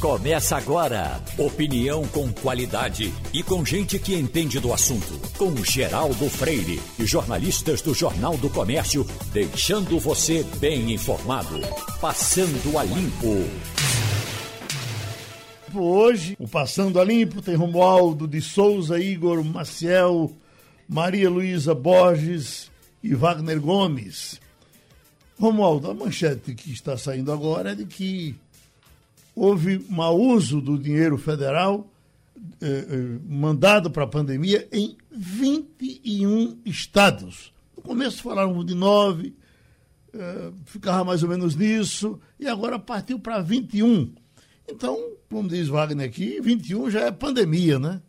Começa agora. Opinião com qualidade e com gente que entende do assunto. Com Geraldo Freire e jornalistas do Jornal do Comércio, deixando você bem informado. Passando a Limpo. Hoje, o Passando a Limpo tem Romualdo de Souza, Igor Maciel, Maria Luísa Borges e Wagner Gomes. Romualdo, a manchete que está saindo agora é de que houve mau uso do dinheiro federal eh, eh, mandado para a pandemia em 21 estados. No começo falaram de nove, eh, ficava mais ou menos nisso, e agora partiu para 21. Então, como diz Wagner aqui, 21 já é pandemia, né?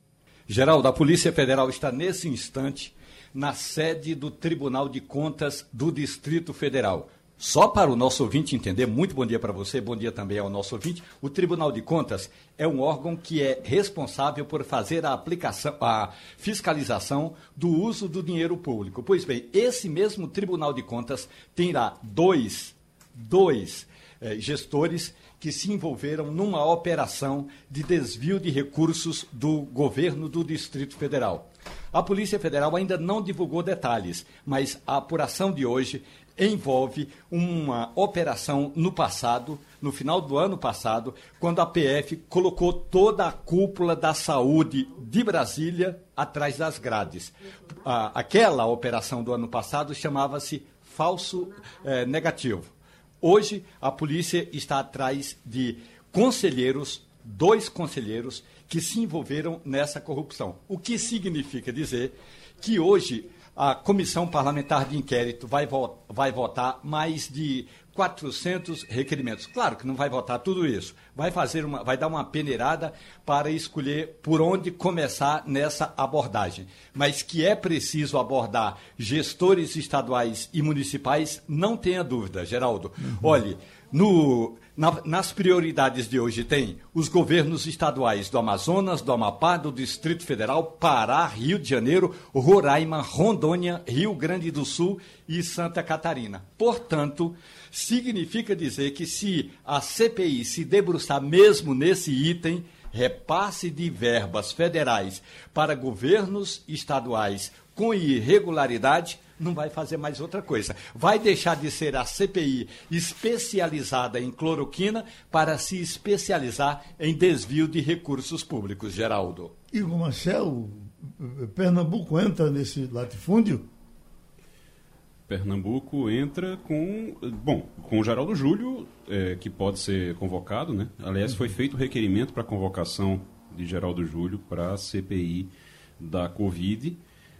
Geraldo, a Polícia Federal está nesse instante na sede do Tribunal de Contas do Distrito Federal só para o nosso ouvinte entender, muito bom dia para você, bom dia também ao nosso ouvinte. O Tribunal de Contas é um órgão que é responsável por fazer a aplicação, a fiscalização do uso do dinheiro público. Pois bem, esse mesmo Tribunal de Contas terá dois, dois eh, gestores que se envolveram numa operação de desvio de recursos do governo do Distrito Federal. A Polícia Federal ainda não divulgou detalhes, mas a apuração de hoje envolve uma operação no passado, no final do ano passado, quando a PF colocou toda a cúpula da saúde de Brasília atrás das grades. aquela operação do ano passado chamava-se falso eh, negativo. Hoje, a polícia está atrás de conselheiros, dois conselheiros, que se envolveram nessa corrupção. O que significa dizer que hoje a Comissão Parlamentar de Inquérito vai, vo vai votar mais de 400 requerimentos. Claro que não vai votar tudo isso. Vai fazer uma, vai dar uma peneirada para escolher por onde começar nessa abordagem. Mas que é preciso abordar gestores estaduais e municipais, não tenha dúvida, Geraldo. Uhum. Olhe, no na, nas prioridades de hoje tem os governos estaduais do Amazonas, do Amapá, do Distrito Federal, Pará, Rio de Janeiro, Roraima, Rondônia, Rio Grande do Sul e Santa Catarina. Portanto, significa dizer que se a CPI se debruçar mesmo nesse item, repasse de verbas federais para governos estaduais com irregularidade, não vai fazer mais outra coisa. Vai deixar de ser a CPI especializada em cloroquina para se especializar em desvio de recursos públicos, Geraldo. Igor Marcel, Pernambuco entra nesse latifúndio? Pernambuco entra com, bom, com o Geraldo Júlio, é, que pode ser convocado, né? Aliás, foi feito o requerimento para convocação de Geraldo Júlio para a CPI da Covid.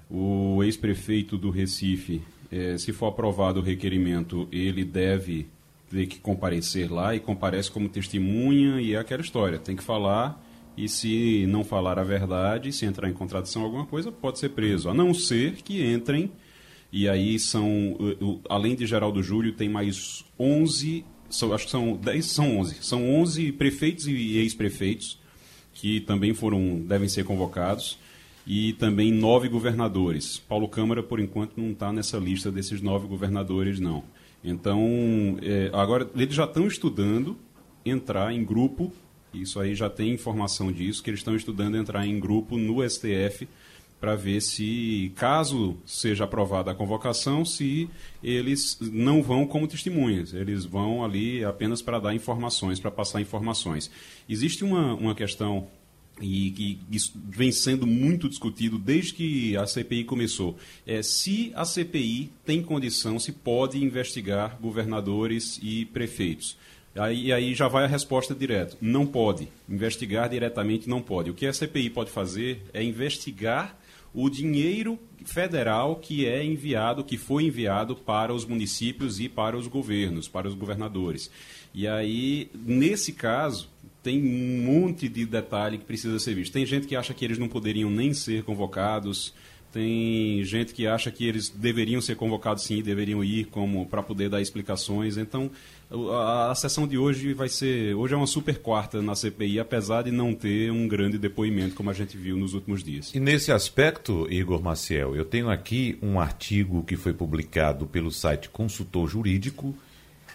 O ex-prefeito do Recife, é, se for aprovado o requerimento, ele deve ter que comparecer lá e comparece como testemunha e é aquela história, tem que falar e se não falar a verdade, se entrar em contradição alguma coisa, pode ser preso, a não ser que entrem e aí são, além de Geraldo Júlio, tem mais 11, são, acho que são 10, são 11, são 11 prefeitos e ex-prefeitos que também foram, devem ser convocados e também nove governadores. Paulo Câmara, por enquanto, não está nessa lista desses nove governadores, não. Então, é, agora eles já estão estudando entrar em grupo, isso aí já tem informação disso, que eles estão estudando entrar em grupo no STF para ver se, caso seja aprovada a convocação, se eles não vão como testemunhas, eles vão ali apenas para dar informações, para passar informações. Existe uma, uma questão e que isso vem sendo muito discutido desde que a CPI começou. É se a CPI tem condição, se pode investigar governadores e prefeitos. Aí, aí já vai a resposta direta. Não pode. Investigar diretamente não pode. O que a CPI pode fazer é investigar o dinheiro federal que é enviado, que foi enviado para os municípios e para os governos, para os governadores. E aí, nesse caso, tem um monte de detalhe que precisa ser visto. Tem gente que acha que eles não poderiam nem ser convocados. Tem gente que acha que eles deveriam ser convocados sim, deveriam ir como para poder dar explicações. Então, a, a, sessão de hoje vai ser, hoje é uma super quarta na CPI, apesar de não ter um grande depoimento como a gente viu nos últimos dias. E nesse aspecto, Igor Maciel, eu tenho aqui um artigo que foi publicado pelo site Consultor Jurídico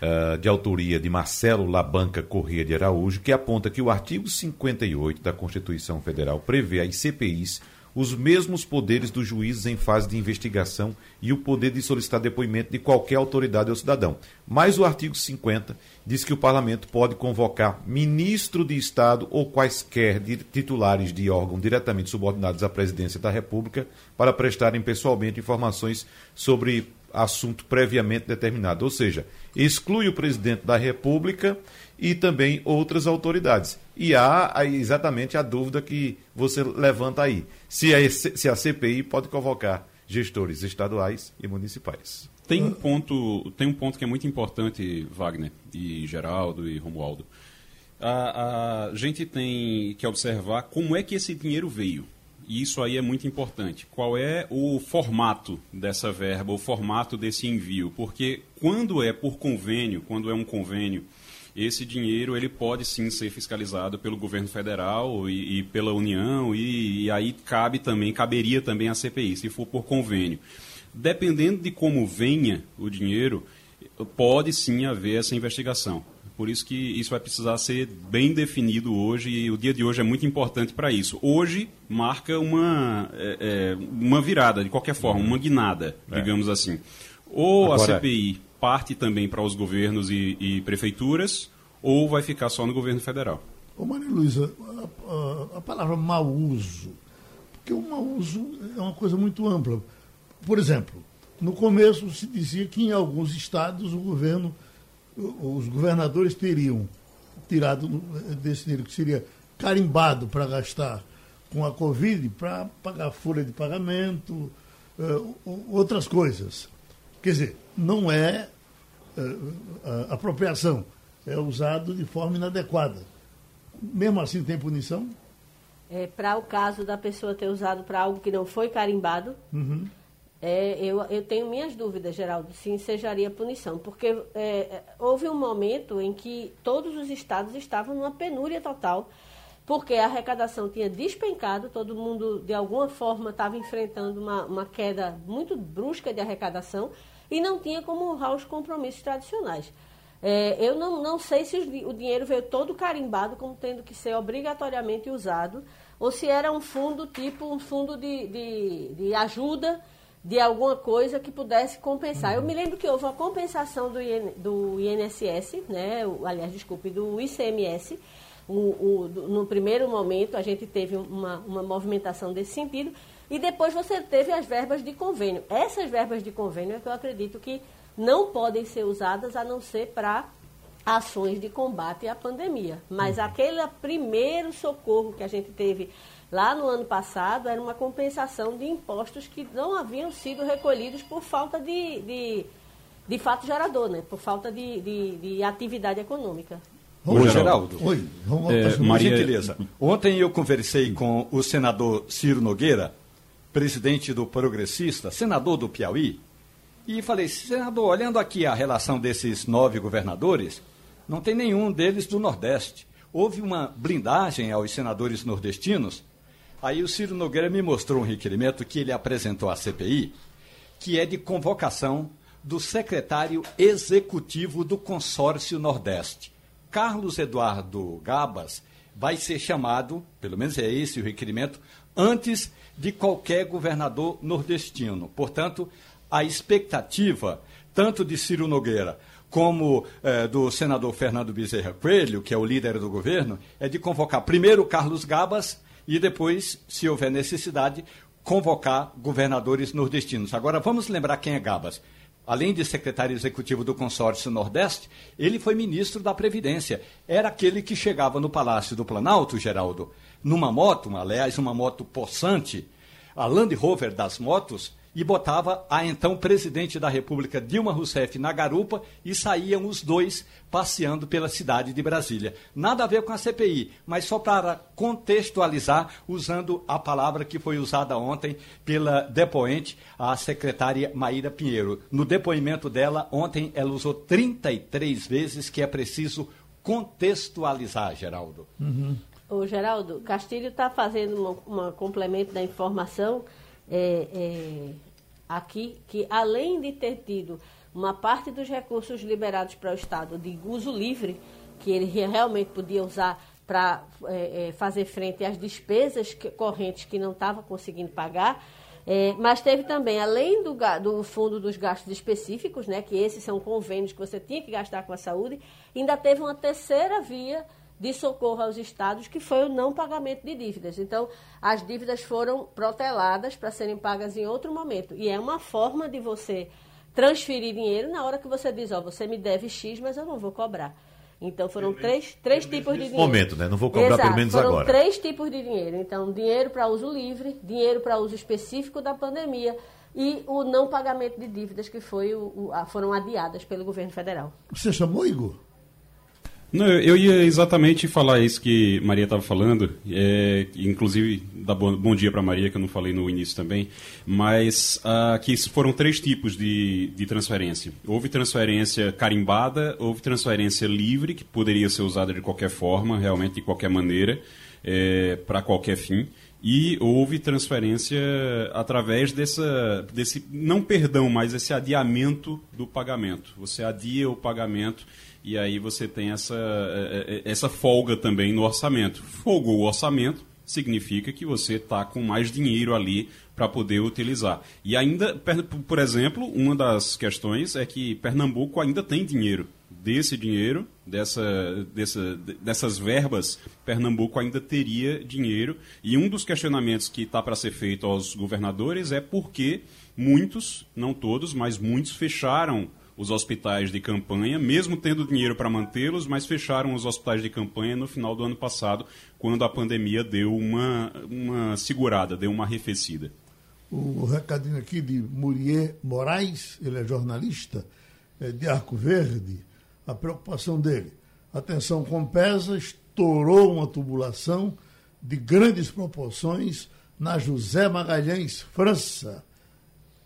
uh, de autoria de Marcelo Labanca Corrêa de Araújo, que aponta que o artigo 58 da Constituição Federal prevê as CPIs os mesmos poderes dos juízes em fase de investigação e o poder de solicitar depoimento de qualquer autoridade ou cidadão. Mas o artigo 50 diz que o parlamento pode convocar ministro de Estado ou quaisquer titulares de órgão diretamente subordinados à presidência da República para prestarem pessoalmente informações sobre assunto previamente determinado. Ou seja, exclui o presidente da República e também outras autoridades. E há exatamente a dúvida que você levanta aí: se a, se a CPI pode convocar gestores estaduais e municipais. Tem um ponto, tem um ponto que é muito importante, Wagner, e Geraldo e Romualdo. A, a gente tem que observar como é que esse dinheiro veio. E isso aí é muito importante. Qual é o formato dessa verba, o formato desse envio? Porque quando é por convênio, quando é um convênio esse dinheiro ele pode sim ser fiscalizado pelo governo federal e, e pela União e, e, aí cabe também caberia também a CPI se for por convênio dependendo de como venha o dinheiro pode sim haver essa investigação por isso que isso vai precisar ser bem definido hoje e o dia de hoje é muito importante para isso. Hoje marca uma, é, é, uma virada, de qualquer forma, uma guinada, é. digamos assim. Ou Agora, a CPI parte também para os governos e, e, prefeituras, ou vai ficar só no governo federal? Ô Maria Luísa, a, a, a, palavra mau uso, porque o mau uso é uma coisa muito ampla. Por exemplo, no começo se dizia que em alguns estados o governo, os governadores teriam tirado desse dinheiro que seria carimbado para gastar com a Covid para pagar folha de pagamento, uh, outras coisas. Quer dizer, não é uh, apropriação, é usado de forma inadequada. Mesmo assim tem punição? É, para o caso da pessoa ter usado para algo que não foi carimbado, uhum. É, eu, eu tenho minhas dúvidas, Geraldo, se sejaria punição. Porque é, houve um momento em que todos os estados estavam numa penúria total, porque a arrecadação tinha despencado, todo mundo, de alguma forma, estava enfrentando uma, uma queda muito brusca de arrecadação e não tinha como honrar os compromissos tradicionais. É, eu não, não sei se o dinheiro veio todo carimbado como tendo que ser obrigatoriamente usado, ou se era um fundo tipo um fundo de, de, de ajuda de alguma coisa que pudesse compensar. Uhum. Eu me lembro que houve uma compensação do, IN, do INSS, né, aliás, desculpe, do ICMS. O, o, do, no primeiro momento a gente teve uma, uma movimentação desse sentido, e depois você teve as verbas de convênio. Essas verbas de convênio é que eu acredito que não podem ser usadas a não ser para ações de combate à pandemia. Mas uhum. aquele primeiro socorro que a gente teve lá no ano passado era uma compensação de impostos que não haviam sido recolhidos por falta de, de, de fato gerador, né? por falta de, de, de atividade econômica. Oi, Geraldo. Oi, vamos é, Maria... gentileza. Ontem eu conversei com o senador Ciro Nogueira, presidente do Progressista, senador do Piauí, e falei, senador, olhando aqui a relação desses nove governadores, não tem nenhum deles do Nordeste. Houve uma blindagem aos senadores nordestinos. Aí o Ciro Nogueira me mostrou um requerimento que ele apresentou à CPI, que é de convocação do secretário executivo do consórcio Nordeste. Carlos Eduardo Gabas vai ser chamado, pelo menos é esse o requerimento, antes de qualquer governador nordestino. Portanto, a expectativa, tanto de Ciro Nogueira como eh, do senador Fernando Bezerra Coelho, que é o líder do governo, é de convocar primeiro Carlos Gabas e depois, se houver necessidade, convocar governadores nordestinos. Agora, vamos lembrar quem é Gabas. Além de secretário executivo do consórcio Nordeste, ele foi ministro da Previdência. Era aquele que chegava no Palácio do Planalto, Geraldo, numa moto, aliás, uma moto possante, a Land Rover das motos, e botava a então presidente da República, Dilma Rousseff, na garupa e saíam os dois passeando pela cidade de Brasília. Nada a ver com a CPI, mas só para contextualizar, usando a palavra que foi usada ontem pela depoente, a secretária Maíra Pinheiro. No depoimento dela, ontem, ela usou 33 vezes que é preciso contextualizar, Geraldo. Uhum. Ô, Geraldo, Castilho está fazendo um complemento da informação é, é, aqui, que além de ter tido uma parte dos recursos liberados para o Estado de uso livre, que ele realmente podia usar para é, é, fazer frente às despesas que, correntes que não estava conseguindo pagar. É, mas teve também, além do, do, fundo dos gastos específicos, né, que esses são convênios que você tinha que gastar com a saúde, ainda teve uma terceira via de socorro aos estados, que foi o não pagamento de dívidas. Então, as dívidas foram proteladas para serem pagas em outro momento. E é uma forma de você transferir dinheiro na hora que você diz, ó, você me deve X, mas eu não vou cobrar. Então foram três, três tipos de dinheiro. momento, né? Não vou cobrar Exato, pelo menos foram agora. três tipos de dinheiro. Então, dinheiro para uso livre, dinheiro para uso específico da pandemia e o não pagamento de dívidas que foi o, o, foram adiadas pelo governo federal. Você chamou, Igor? Não, eu ia exatamente falar isso que Maria estava falando, é, inclusive dar bom, bom dia para Maria, que eu não falei no início também, mas uh, que foram três tipos de, de transferência. Houve transferência carimbada, houve transferência livre, que poderia ser usada de qualquer forma, realmente de qualquer maneira, é, para qualquer fim, e houve transferência através dessa, desse, não perdão, mas esse adiamento do pagamento. Você adia o pagamento e aí você tem essa, é, é, essa folga também no orçamento. Folgou o orçamento, significa que você está com mais dinheiro ali para poder utilizar. E ainda, por exemplo, uma das questões é que Pernambuco ainda tem dinheiro. Desse dinheiro, dessa, dessa, dessas verbas, Pernambuco ainda teria dinheiro. E um dos questionamentos que está para ser feito aos governadores é por que muitos, não todos, mas muitos fecharam os hospitais de campanha, mesmo tendo dinheiro para mantê-los, mas fecharam os hospitais de campanha no final do ano passado, quando a pandemia deu uma, uma segurada, deu uma arrefecida. O recadinho aqui de Murier Moraes, ele é jornalista é de Arco Verde, a preocupação dele. Atenção Compesa estourou uma tubulação de grandes proporções na José Magalhães, França,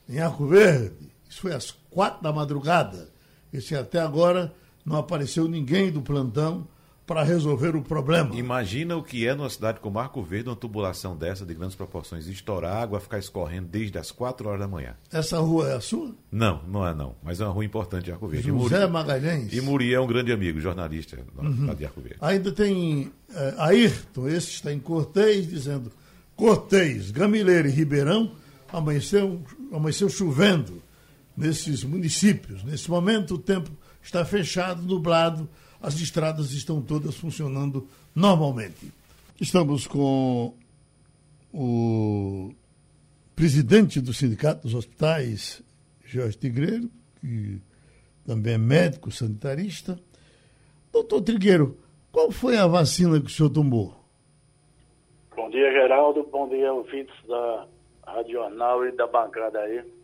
em Arco Verde. Isso foi às quatro da madrugada. E até agora não apareceu ninguém do plantão para resolver o problema. Imagina o que é numa cidade como Arco Verde, uma tubulação dessa de grandes proporções, estourar água, ficar escorrendo desde as 4 horas da manhã. Essa rua é a sua? Não, não é não, mas é uma rua importante de Arco Verde. José Muri... Magalhães. E Muri é um grande amigo, jornalista uhum. de Arco Verde. Ainda tem é, Ayrton, esse está em Cortês, dizendo Cortês, Gamileira e Ribeirão, amanheceu, amanheceu chovendo nesses municípios. Nesse momento, o tempo está fechado, nublado, as estradas estão todas funcionando normalmente. Estamos com o presidente do Sindicato dos Hospitais, Jorge Tigreiro, que também é médico sanitarista. Doutor Trigueiro, qual foi a vacina que o senhor tomou? Bom dia, Geraldo. Bom dia, ouvintes da Rádio Jornal e da bancada aí.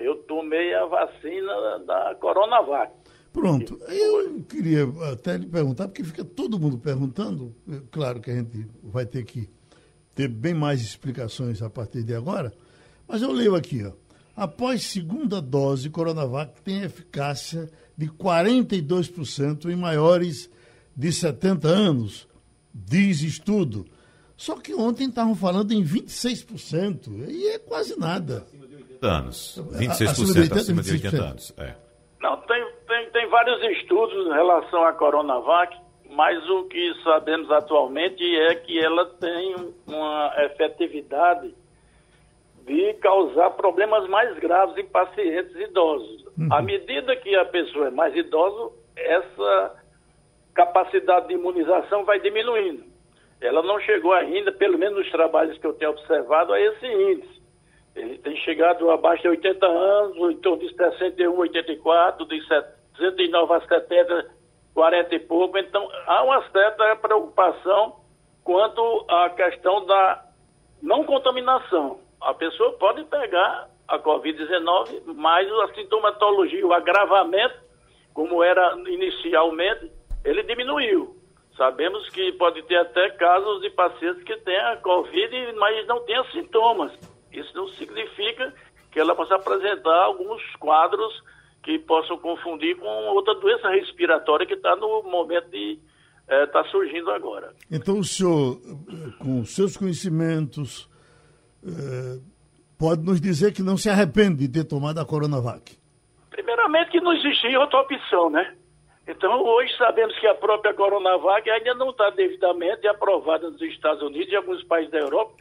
Eu tomei a vacina da Coronavac. Pronto. Eu queria até lhe perguntar, porque fica todo mundo perguntando. Claro que a gente vai ter que ter bem mais explicações a partir de agora. Mas eu leio aqui, ó. Após segunda dose, Coronavac tem eficácia de 42% em maiores de 70 anos, diz estudo. Só que ontem estavam falando em 26%, e é quase nada anos. 26% acima de 80, acima de 80 anos. É. Não, tem, tem, tem vários estudos em relação à Coronavac, mas o que sabemos atualmente é que ela tem uma efetividade de causar problemas mais graves em pacientes idosos. Uhum. À medida que a pessoa é mais idosa, essa capacidade de imunização vai diminuindo. Ela não chegou ainda, pelo menos nos trabalhos que eu tenho observado, a esse índice. Ele tem chegado abaixo de 80 anos, em torno de 61, 84, de 69 a 70, 40 e pouco. Então, há uma certa preocupação quanto à questão da não contaminação. A pessoa pode pegar a Covid-19, mas a sintomatologia, o agravamento, como era inicialmente, ele diminuiu. Sabemos que pode ter até casos de pacientes que têm a Covid, mas não têm sintomas. Isso não significa que ela possa apresentar alguns quadros que possam confundir com outra doença respiratória que está no momento de estar é, tá surgindo agora. Então o senhor, com seus conhecimentos, é, pode nos dizer que não se arrepende de ter tomado a Coronavac? Primeiramente que não existia outra opção, né? Então, hoje sabemos que a própria Coronavac ainda não está devidamente aprovada nos Estados Unidos e alguns países da Europa,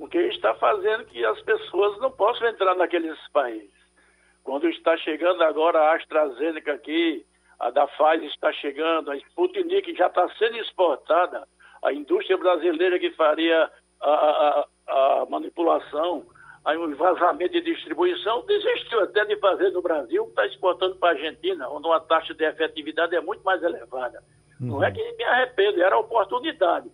o que está fazendo que as pessoas não possam entrar naqueles países. Quando está chegando agora a AstraZeneca aqui, a da Pfizer está chegando, a Sputnik já está sendo exportada, a indústria brasileira que faria a, a, a manipulação, o vazamento de distribuição, desistiu até de fazer no Brasil, está exportando para a Argentina, onde uma taxa de efetividade é muito mais elevada. Uhum. Não é uhum. que me arrependo, era oportunidade.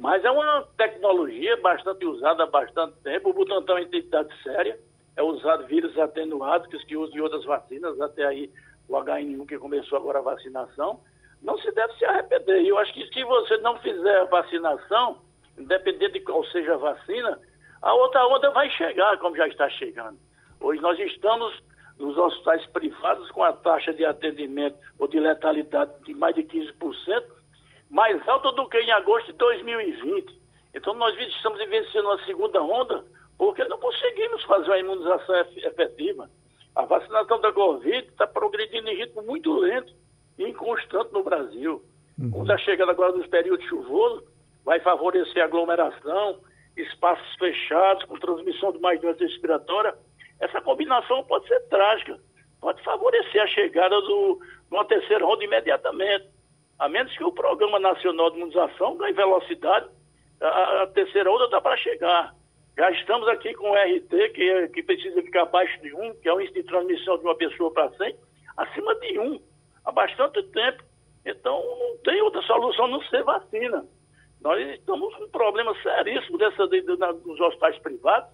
Mas é uma tecnologia bastante usada há bastante tempo. O Butantan é uma entidade séria, é usado vírus atenuados, que, que usam em outras vacinas, até aí o HN1 que começou agora a vacinação. Não se deve se arrepender. E eu acho que se você não fizer a vacinação, independente de qual seja a vacina, a outra onda vai chegar, como já está chegando. Hoje nós estamos nos hospitais privados com a taxa de atendimento ou de letalidade de mais de 15%, mais alta do que em agosto de 2020. Então nós estamos vivenciando uma segunda onda porque não conseguimos fazer uma imunização efetiva. A vacinação da Covid está progredindo em ritmo muito lento e inconstante no Brasil. Uhum. Com a chegada agora dos períodos chuvosos, vai favorecer aglomeração, espaços fechados, com transmissão de mais doença respiratória, essa combinação pode ser trágica, pode favorecer a chegada do, de uma terceira onda imediatamente. A menos que o Programa Nacional de Imunização ganhe velocidade, a, a terceira onda dá para chegar. Já estamos aqui com o RT, que, é, que precisa ficar abaixo de 1, que é o índice de transmissão de uma pessoa para 100, acima de 1, há bastante tempo. Então, não tem outra solução não ser vacina. Nós estamos com um problema seríssimo dessa, de, de, na, nos hospitais privados,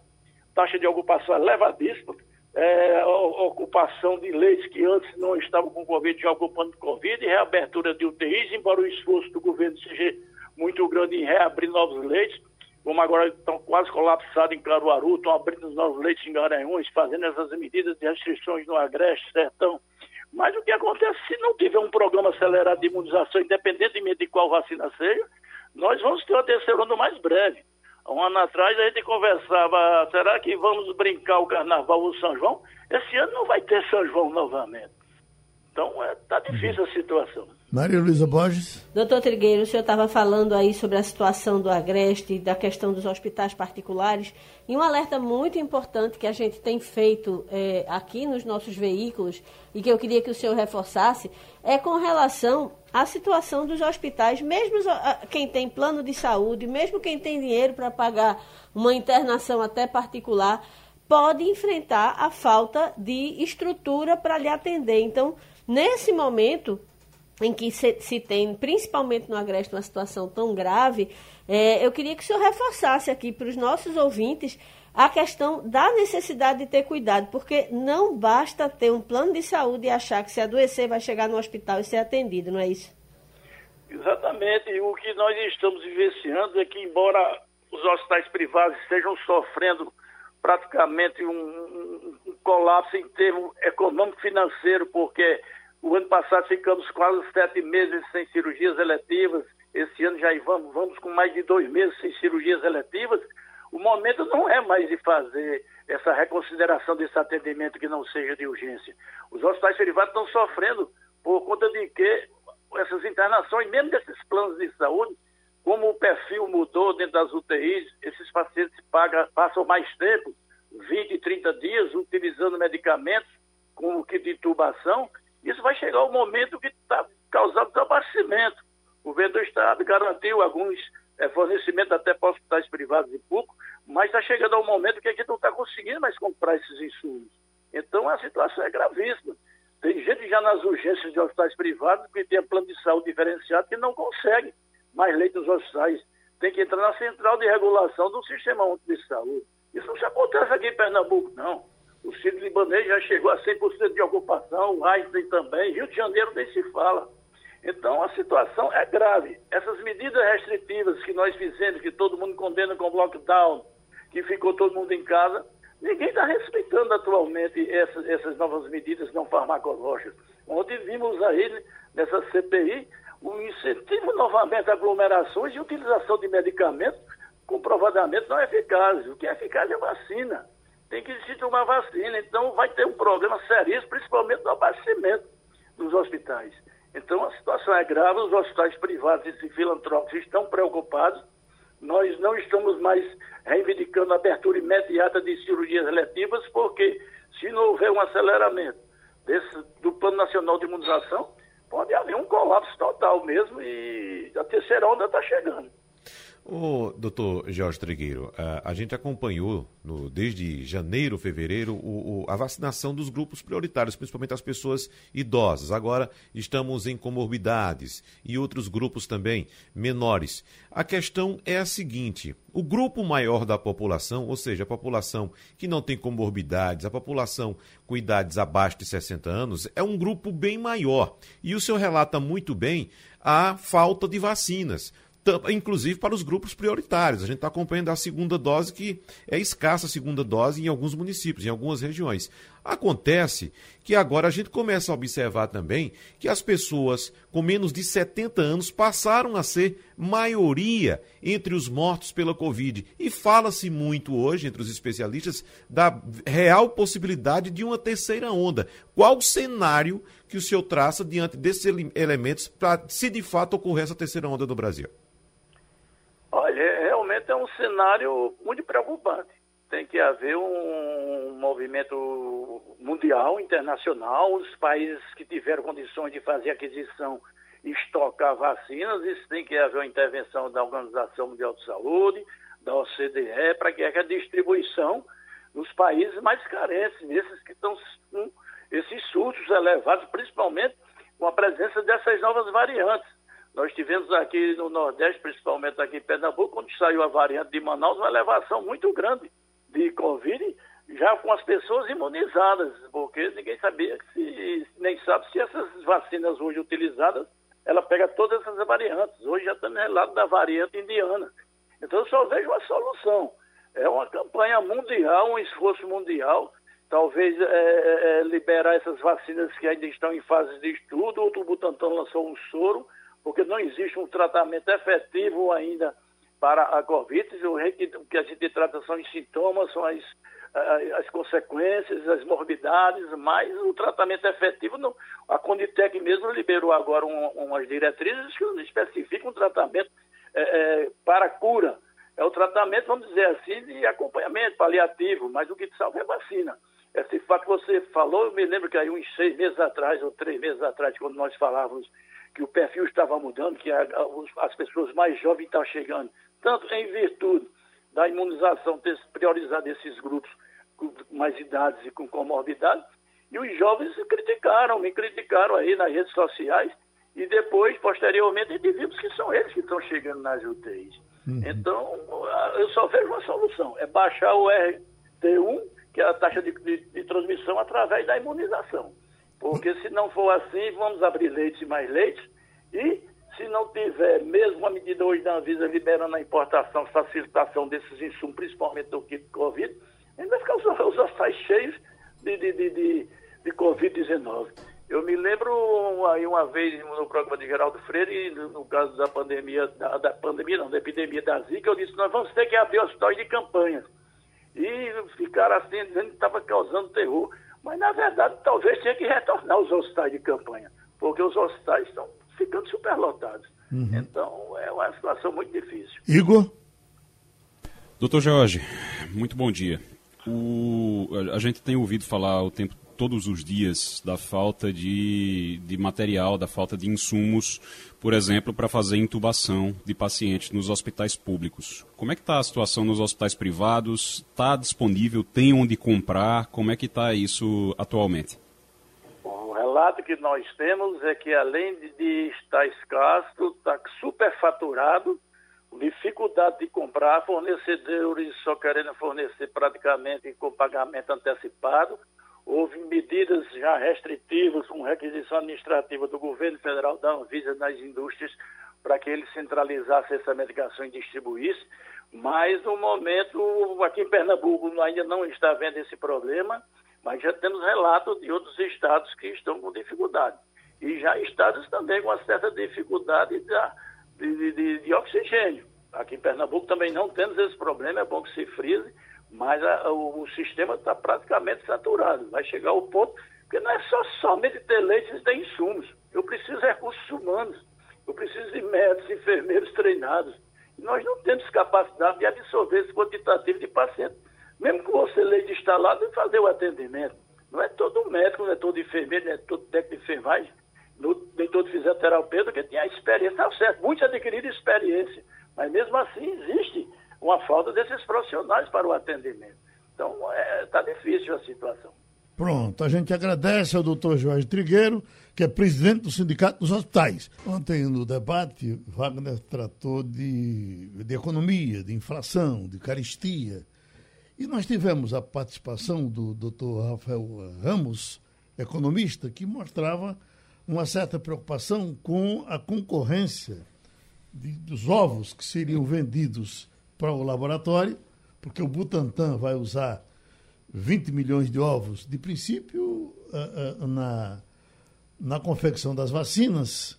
taxa de ocupação elevadíssima, é, ocupação de leitos que antes não estavam com Covid, já ocupando Covid, reabertura de UTIs, embora o esforço do governo seja muito grande em reabrir novos leitos, como agora estão quase colapsados em Caruaru, estão abrindo novos leitos em Garanhuns, fazendo essas medidas de restrições no Agreste, Sertão. Mas o que acontece se não tiver um programa acelerado de imunização, independentemente de qual vacina seja, nós vamos ter uma terceira onda mais breve. Um ano atrás a gente conversava, será que vamos brincar o carnaval o São João? Esse ano não vai ter São João novamente. Então está é, difícil a situação. Maria Luísa Borges. Doutor Trigueiro, o senhor estava falando aí sobre a situação do Agreste, da questão dos hospitais particulares, e um alerta muito importante que a gente tem feito é, aqui nos nossos veículos, e que eu queria que o senhor reforçasse, é com relação à situação dos hospitais, mesmo quem tem plano de saúde, mesmo quem tem dinheiro para pagar uma internação até particular, pode enfrentar a falta de estrutura para lhe atender. Então, nesse momento, em que se, se, tem, principalmente no Agreste, uma situação tão grave, é, eu queria que o senhor reforçasse aqui para os nossos ouvintes a questão da necessidade de ter cuidado, porque não basta ter um plano de saúde e achar que se adoecer vai chegar no hospital e ser atendido, não é isso? Exatamente. O que nós estamos vivenciando é que, embora os hospitais privados estejam sofrendo praticamente um, um, colapso em termos econômico-financeiro, porque o ano passado ficamos quase sete meses sem cirurgias eletivas. Esse ano já vamos, vamos com mais de dois meses sem cirurgias eletivas. O momento não é mais de fazer essa reconsideração desse atendimento que não seja de urgência. Os hospitais privados estão sofrendo por conta de que essas internações, mesmo desses planos de saúde, como o perfil mudou dentro das UTIs, esses pacientes pagam, passam mais tempo, 20, 30 dias, utilizando medicamentos com o kit de intubação, isso vai chegar o momento que está causando desabastecimento. O governo do Estado garantiu alguns é, fornecimentos até para hospitais privados e públicos, mas está chegando ao momento que a gente não está conseguindo mais comprar esses insumos. Então a situação é gravíssima. Tem gente já nas urgências de hospitais privados que tem plano de saúde diferenciado que não consegue mais leitos nos hospitais. Tem que entrar na central de regulação do Sistema Único de Saúde. Isso não se acontece aqui em Pernambuco, não. O Ciro Libanês já chegou a 100% de ocupação, o Einstein também, Rio de Janeiro nem se fala. Então a situação é grave. Essas medidas restritivas que nós fizemos, que todo mundo condena com lockdown, que ficou todo mundo em casa, ninguém está respeitando atualmente essas, essas, novas medidas não farmacológicas. Ontem vimos aí, nessa CPI, o incentivo novamente a aglomerações e utilização de medicamentos comprovadamente não eficazes. O que é eficaz é vacina. Tem que se tomar vacina. Então vai ter um problema seríssimo, principalmente no abastecimento dos hospitais. Então a situação é grave, os hospitais privados e filantrópicos estão preocupados. Nós não estamos mais reivindicando a abertura imediata de cirurgias eletivas, porque se não houver um aceleramento desse, do Plano Nacional de Imunização, pode haver um colapso total mesmo e a terceira onda está chegando. O doutor Jorge Trigueiro, a, a gente acompanhou no, desde janeiro, fevereiro, o, o, a vacinação dos grupos prioritários, principalmente as pessoas idosas. Agora estamos em comorbidades e outros grupos também menores. A questão é a seguinte: o grupo maior da população, ou seja, a população que não tem comorbidades, a população com idades abaixo de 60 anos, é um grupo bem maior. E o senhor relata muito bem a falta de vacinas inclusive para os grupos prioritários. A gente está acompanhando a segunda dose, que é escassa a segunda dose em alguns municípios, em algumas regiões. Acontece que agora a gente começa a observar também que as pessoas com menos de 70 anos passaram a ser maioria entre os mortos pela Covid. E fala-se muito hoje, entre os especialistas, da real possibilidade de uma terceira onda. Qual o cenário que o senhor traça diante desses elementos para, se de fato ocorrer essa terceira onda no Brasil? Olha, é, realmente é um cenário muito preocupante. Tem que haver um movimento mundial, internacional, os países que tiveram condições de fazer aquisição e estocar vacinas, isso tem que haver uma intervenção da Organização Mundial de Saúde, da OCDE, para que haja distribuição nos países mais carentes, nesses que estão com esses surtos elevados, principalmente com a presença dessas novas variantes. Nós tivemos aqui no Nordeste, principalmente aqui em Pernambuco, quando saiu a variante de Manaus, uma elevação muito grande de Covid, já com as pessoas imunizadas, porque ninguém sabia, se, nem sabe se essas vacinas hoje utilizadas, ela pega todas essas variantes. Hoje já estamos relato da variante indiana. Então eu só vejo uma solução. É uma campanha mundial, um esforço mundial, talvez é, é, é liberar essas vacinas que ainda estão em fase de estudo. Outro Butantan lançou um soro porque não existe um tratamento efetivo ainda para a Covid. O que a gente trata são os sintomas, são as, as consequências, as morbidades, mas o tratamento efetivo, não. a Conditec mesmo liberou agora um, umas diretrizes que especificam um tratamento é, é, para cura. É o tratamento, vamos dizer assim, de acompanhamento paliativo, mas o que salva é vacina. Esse fato que você falou, eu me lembro que aí uns seis meses atrás, ou três meses atrás, quando nós falávamos que o perfil estava mudando, que a, as pessoas mais jovens estavam chegando, tanto em virtude da imunização ter priorizado esses grupos com mais idades e com comorbidade, e os jovens criticaram, me criticaram aí nas redes sociais, e depois, posteriormente, vimos que são eles que estão chegando nas UTIs. Uhum. Então, eu só vejo uma solução, é baixar o RT1, que é a taxa de, de, de transmissão, através da imunização. Porque se não for assim, vamos abrir leites e mais leites. E se não tiver, mesmo a medida hoje da Anvisa liberando a importação, facilitação desses insumos, principalmente do kit Covid, ainda vai ficar os, os hospitais cheios de, de, de, de, de Covid-19. Eu me lembro aí uma vez no programa de Geraldo Freire, no caso da pandemia, da, da pandemia não, da epidemia da Zika, eu disse, nós vamos ter que abrir hospitais de campanha. E ficaram assim, dizendo que estava causando terror. Mas, na verdade, talvez tenha que retornar os hospitais de campanha, porque os hospitais estão ficando superlotados. Uhum. Então, é uma situação muito difícil. Igor? Doutor Jorge, muito bom dia. O, a gente tem ouvido falar o tempo todos os dias da falta de, de material, da falta de insumos, por exemplo, para fazer intubação de pacientes nos hospitais públicos. Como é que está a situação nos hospitais privados? Está disponível? Tem onde comprar? Como é que está isso atualmente? O relato que nós temos é que além de estar escasso, está superfaturado, dificuldade de comprar, fornecedores só querendo fornecer praticamente com pagamento antecipado houve medidas já restritivas com requisição administrativa do governo federal da Anvisa nas indústrias para que ele centralizasse essa medicação e distribuísse, mas no momento aqui em Pernambuco ainda não está havendo esse problema, mas já temos relatos de outros estados que estão com dificuldade. E já estados também com uma certa dificuldade de, de, de, de oxigênio. Aqui em Pernambuco também não temos esse problema, é bom que se frise, mas a, o, o, sistema está praticamente saturado. Vai chegar ao ponto, porque não é só somente ter e ter insumos. Eu preciso de recursos humanos, eu preciso de médicos, enfermeiros treinados. Nós não temos capacidade de absorver esse quantitativo de pacientes. Mesmo que você leite instalado e fazer o atendimento. Não é todo médico, não é todo enfermeiro, não é todo técnico de enfermagem, nem todo fisioterapeuta que tem a experiência. Está certo, muitos adquiriram experiência, mas mesmo assim existe uma falta desses profissionais para o atendimento. Então, está é, tá difícil a situação. Pronto, a gente agradece ao doutor Jorge Trigueiro, que é presidente do Sindicato dos Hospitais. Ontem, no debate, Wagner tratou de, de economia, de inflação, de caristia. E nós tivemos a participação do doutor Rafael Ramos, economista, que mostrava uma certa preocupação com a concorrência de, dos ovos que seriam vendidos para o laboratório, porque o Butantan vai usar 20 milhões de ovos, de princípio, uh, uh, na, na confecção das vacinas,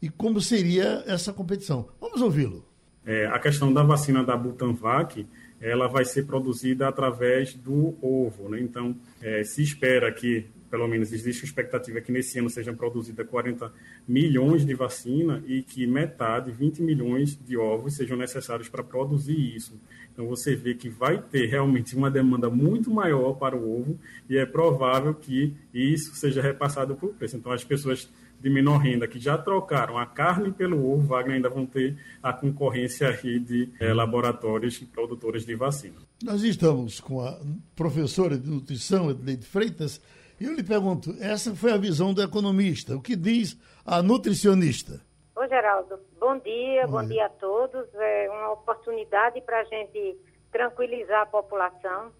e como seria essa competição. Vamos ouvi-lo. É, a questão da vacina da Butanvac, ela vai ser produzida através do ovo, né? Então, é, se espera que pelo menos existe expectativa que nesse ano sejam produzidas 40 milhões de vacina e que metade, 20 milhões de ovos sejam necessários para produzir isso. Então você vê que vai ter realmente uma demanda muito maior para o ovo e é provável que isso seja repassado por preço. Então as pessoas de menor renda que já trocaram a carne pelo ovo, Wagner ainda vão ter a concorrência aí de é, laboratórios e produtores de vacina. Nós estamos com a professora de nutrição, Edleide Freitas, e eu lhe pergunto, essa foi a visão do economista. O que diz a nutricionista? Ô, Geraldo, bom dia, bom, bom dia a todos. É uma oportunidade para a gente tranquilizar a população.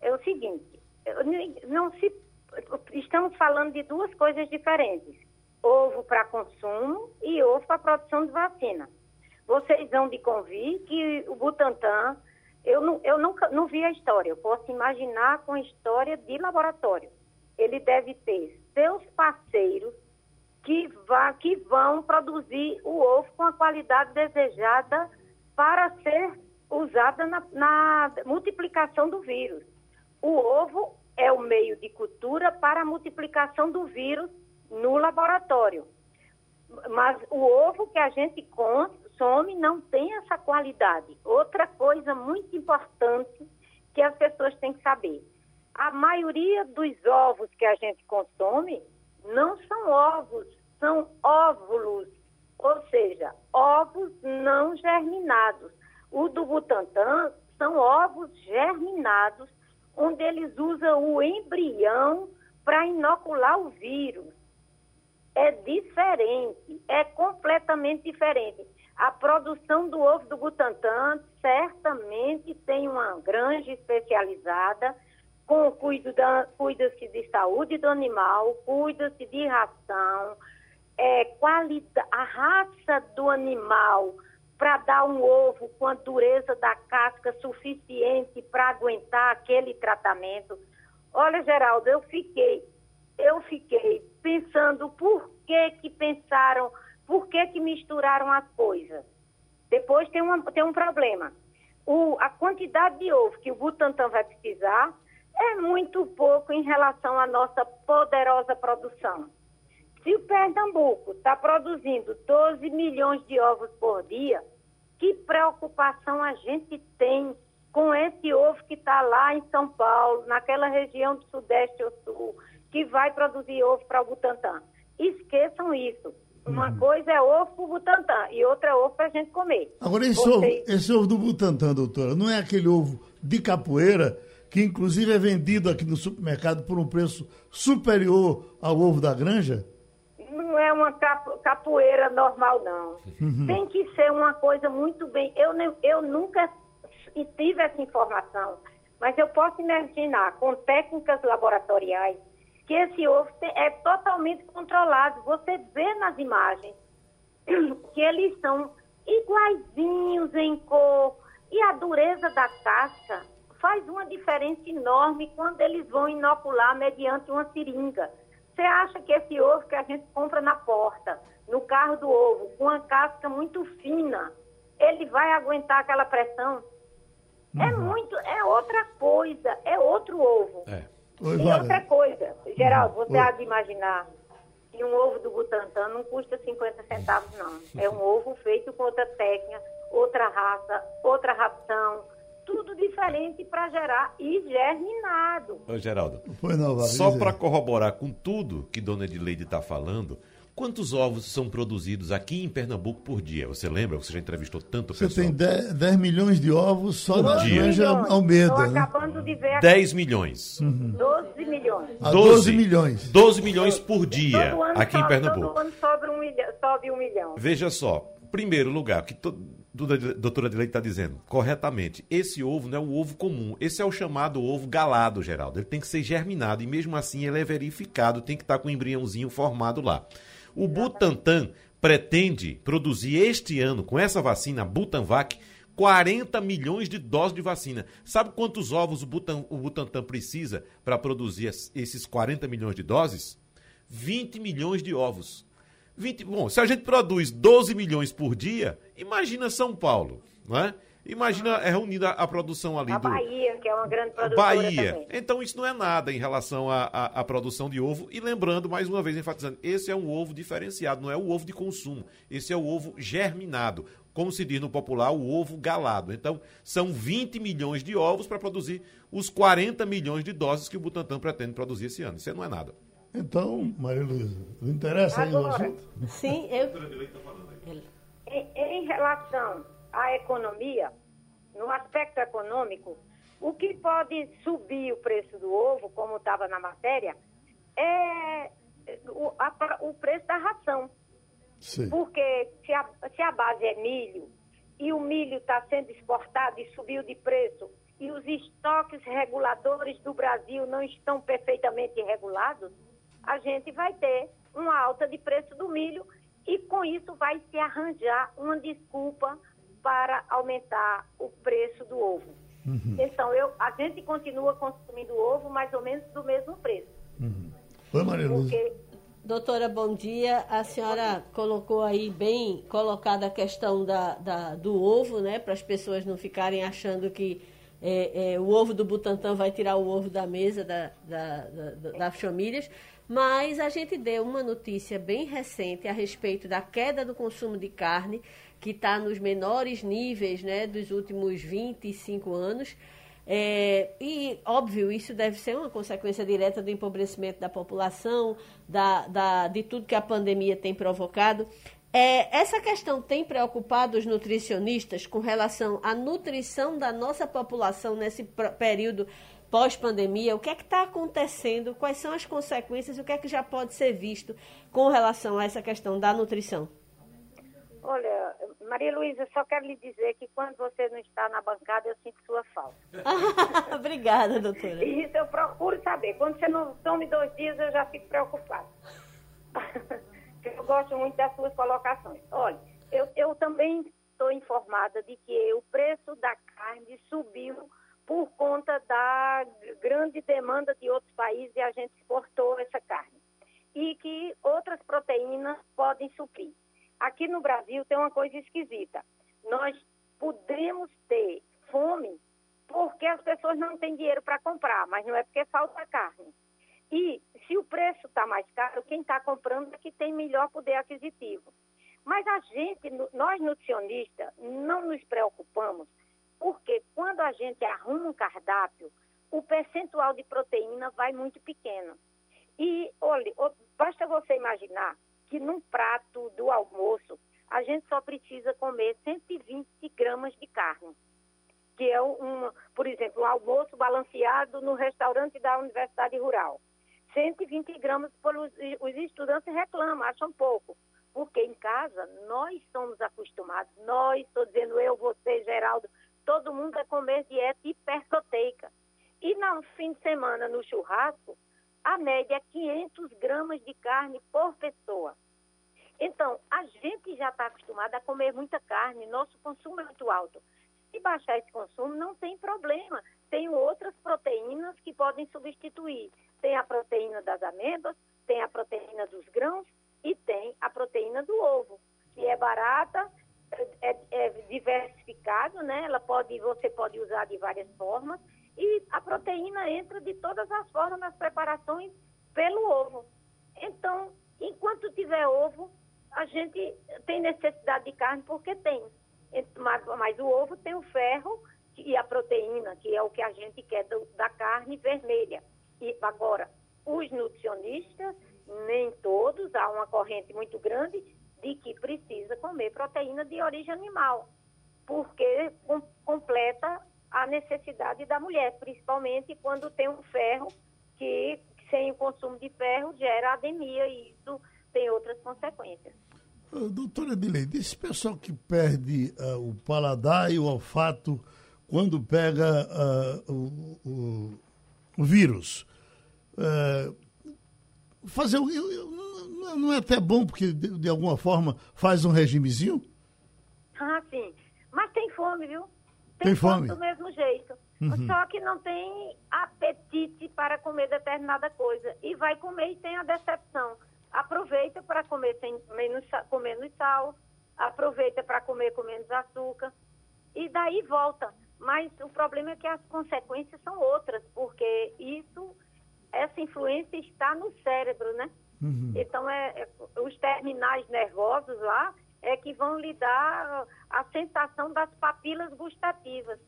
É o seguinte, não se, estamos falando de duas coisas diferentes. Ovo para consumo e ovo para produção de vacina. Vocês vão de convir que o Butantan, eu, não, eu nunca não vi a história, eu posso imaginar com a história de laboratório ele deve ter seus parceiros que, vá, que vão produzir o ovo com a qualidade desejada para ser usada na, na multiplicação do vírus. O ovo é o meio de cultura para a multiplicação do vírus no laboratório. Mas o ovo que a gente consome não tem essa qualidade. Outra coisa muito importante que as pessoas têm que saber a maioria dos ovos que a gente consome não são ovos, são óvulos, ou seja, ovos não germinados. O do Butantan são ovos germinados, onde eles usam o embrião para inocular o vírus. É diferente, é completamente diferente. A produção do ovo do Butantan certamente tem uma granja especializada cuida-se de saúde do animal, cuida-se de ração, é, a raça do animal para dar um ovo com a dureza da casca suficiente para aguentar aquele tratamento. Olha, Geraldo, eu fiquei, eu fiquei pensando por que que pensaram, por que que misturaram as coisas. Depois tem, uma, tem um problema. O, a quantidade de ovo que o Butantan vai precisar é muito pouco em relação à nossa poderosa produção. Se o Pernambuco está produzindo 12 milhões de ovos por dia, que preocupação a gente tem com esse ovo que está lá em São Paulo, naquela região do Sudeste ou Sul, que vai produzir ovo para o Butantã? Esqueçam isso. Uma uhum. coisa é ovo para o Butantã e outra é ovo para a gente comer. Agora, esse, Vocês... ovo, esse ovo do Butantã, doutora, não é aquele ovo de capoeira que inclusive é vendido aqui no supermercado por um preço superior ao ovo da granja? Não é uma capoeira normal, não. Uhum. Tem que ser uma coisa muito bem. Eu, eu nunca tive essa informação, mas eu posso imaginar, com técnicas laboratoriais, que esse ovo é totalmente controlado. Você vê nas imagens que eles são iguaizinhos em cor e a dureza da casca faz uma diferença enorme quando eles vão inocular mediante uma seringa. Você acha que esse ovo que a gente compra na porta, no carro do ovo, com uma casca muito fina, ele vai aguentar aquela pressão? É muito, é outra coisa, é outro ovo. É. Oi, E Wagner. outra coisa, Geraldo, você Oi. há de imaginar que um ovo do Butantan não custa 50 centavos, não. É um ovo feito com outra técnica, outra raça, outra ração, tudo diferente para gerar e germinado. Ô, Geraldo, Foi não, só para corroborar com tudo que Dona Edileide está falando, quantos ovos são produzidos aqui em Pernambuco por dia? Você lembra? Você já entrevistou tanto Você pessoal? tem 10, 10 milhões de ovos só na dia. Granja Estou Almeida, né? acabando de ver aqui, 10 milhões. 12 milhões. A 12 milhões. 12 milhões por dia Todo ano aqui em sobe- Pernambuco. Todo ano sobe um milhão. Sobe um milhão. Veja só, primeiro lugar, que to, do- a doutora Dileite está dizendo corretamente, esse ovo não é o ovo comum, esse é o chamado ovo galado, Geraldo. Ele tem que ser germinado e mesmo assim ele é verificado, tem que estar com o embriãozinho formado lá. O Butantan pretende produzir este ano, com essa vacina, a Butanvac, 40 milhões de doses de vacina. Sabe quantos ovos o, Butan, o Butantan precisa para produzir es- esses 40 milhões de doses? 20 milhões de ovos. 20, bom, se a gente produz 12 milhões por dia, imagina São Paulo, não é? Imagina é reunida a produção ali A do Bahia, que é uma grande produtora Bahia. também. Então isso não é nada em relação à, produção de ovo. E lembrando, mais uma vez, enfatizando, esse é um ovo diferenciado, não é o ovo de consumo. Esse é o ovo germinado. Como se diz no popular, o ovo galado. Então, são 20 milhões de ovos para produzir os 40 milhões de doses que o Butantan pretende produzir esse ano. Isso não é nada. Então, Maria Luísa, não interessa aí o Agora, assunto? Sim, eu. Em, em relação à economia, no aspecto econômico, o que pode subir o preço do ovo, como estava na matéria, é o, a- o preço da ração. Sim. Porque se a, se a base é milho e o milho está sendo exportado e subiu de preço e os estoques reguladores do Brasil não estão perfeitamente regulados, a gente vai ter uma alta de preço do milho e com isso vai se arranjar uma desculpa para aumentar o preço do ovo. Então, eu, a gente continua consumindo ovo mais ou menos do mesmo preço. Oi, Maria Luísa. Porque Doutora, bom dia. A senhora colocou aí bem colocada a questão da, da- do ovo, né? Para as pessoas não ficarem achando que é, é, o ovo do Butantan vai tirar o ovo da mesa da, da, da- da- das famílias. Mas a gente deu uma notícia bem recente a respeito da queda do consumo de carne, que está nos menores níveis né, dos últimos 25 anos. É, e, óbvio, isso deve ser uma consequência direta do empobrecimento da população, da, da- de tudo que a pandemia tem provocado. É, essa questão tem preocupado os nutricionistas com relação à nutrição da nossa população nesse período pós-pandemia? O que é que está acontecendo? Quais são as consequências? O que é que já pode ser visto com relação a essa questão da nutrição? Olha, Maria Luísa, só quero lhe dizer que quando você não está na bancada, eu sinto sua falta. Obrigada, doutora. Isso eu procuro saber. Quando você não some dois dias, eu já fico preocupada. eu gosto muito das suas colocações. Olha, eu, eu também estou informada de que o preço da carne subiu por conta da grande demanda de outros países e a gente exportou essa carne. E que outras proteínas podem suprir. Aqui no Brasil tem uma coisa esquisita. Nós podemos ter fome porque as pessoas não têm dinheiro para comprar, mas não é porque falta carne. E se o preço está mais caro, quem está comprando é que tem melhor poder aquisitivo. Mas a gente, nós nutricionistas, não nos preocupamos, a gente arruma um cardápio, o percentual de proteína vai muito pequeno. E, olha, basta você imaginar que num prato do almoço, a gente só precisa comer 120 gramas de carne que é um, por exemplo, um almoço balanceado no restaurante da Universidade Rural. 120 gramas, pelos, os estudantes reclamam, acham pouco. Porque em casa nós somos acostumados, nós, estou dizendo eu, você, Geraldo, todo mundo a comer dieta hiperproteica. E no fim de semana, no churrasco, a média é 500 gramas de carne por pessoa. Então, a gente já está acostumado a comer muita carne, nosso consumo é muito alto. Se baixar esse consumo, não tem problema. Tem outras proteínas que podem substituir. Tem a proteína das amêndoas, tem a proteína dos grãos e tem a proteína do ovo, que é barata é, é diversificado, né? Ela pode, você pode usar de várias formas e a proteína entra de todas as formas nas preparações pelo ovo. Então, enquanto tiver ovo, a gente tem necessidade de carne porque tem. Mas, mas o ovo tem o ferro e a proteína, que é o que a gente quer do, da carne vermelha. E agora, os nutricionistas, nem todos, há uma corrente muito grande de que precisa comer proteína de origem animal, porque com, completa a necessidade da mulher, principalmente quando tem um ferro que, sem o consumo de ferro, gera anemia e isso tem outras consequências. Uh, doutora Dileide, esse pessoal que perde uh, o paladar e o olfato quando pega uh, o, o, o, vírus, fazer não é até bom porque de, de, alguma forma faz um regimezinho? Ah, sim. Mas tem fome, viu? Tem, tem fome. do mesmo jeito. Uhum. Só que não tem apetite para comer determinada coisa. E vai comer e tem a decepção. Aproveita para comer sem menos, com menos sal, aproveita para comer com menos açúcar. E daí volta. Mas o problema é que as consequências são outras, porque isso, essa influência está no cérebro, né? Uhum. Então, é, é, os terminais nervosos lá é que vão lhe dar a sensação das papilas gustativas.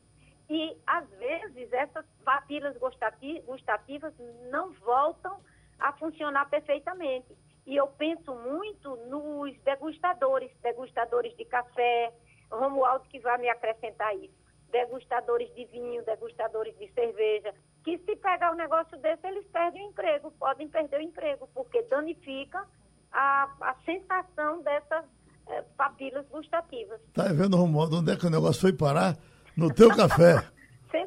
E, às vezes, essas papilas gustativas não voltam a funcionar perfeitamente. E eu penso muito nos degustadores, degustadores de café, Romualdo que vai me acrescentar isso, degustadores de vinho, degustadores de cerveja, que se pegar um negócio desse, eles perdem o emprego, podem perder o emprego, porque danifica a, a sensação dessas é, papilas gustativas. Tá vendo, Romualdo, onde é que o negócio foi parar? No teu café.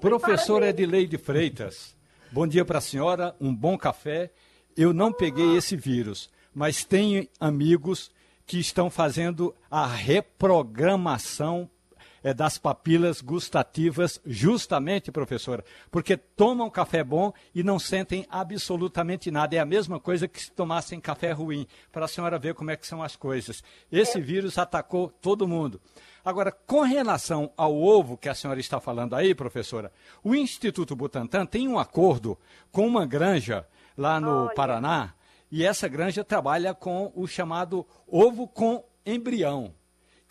Professor Edileide Freitas, bom dia para a senhora, um bom café. Eu não peguei esse vírus, mas tenho amigos que estão fazendo a reprogramação é, das papilas gustativas, justamente, professora, porque tomam café bom e não sentem absolutamente nada. É a mesma coisa que se tomassem café ruim, para a senhora ver como é que são as coisas. Esse vírus atacou todo mundo. Agora, com relação ao ovo que a senhora está falando aí, professora, o Instituto Butantan tem um acordo com uma granja lá no Olha. Paraná, e essa granja trabalha com o chamado ovo com embrião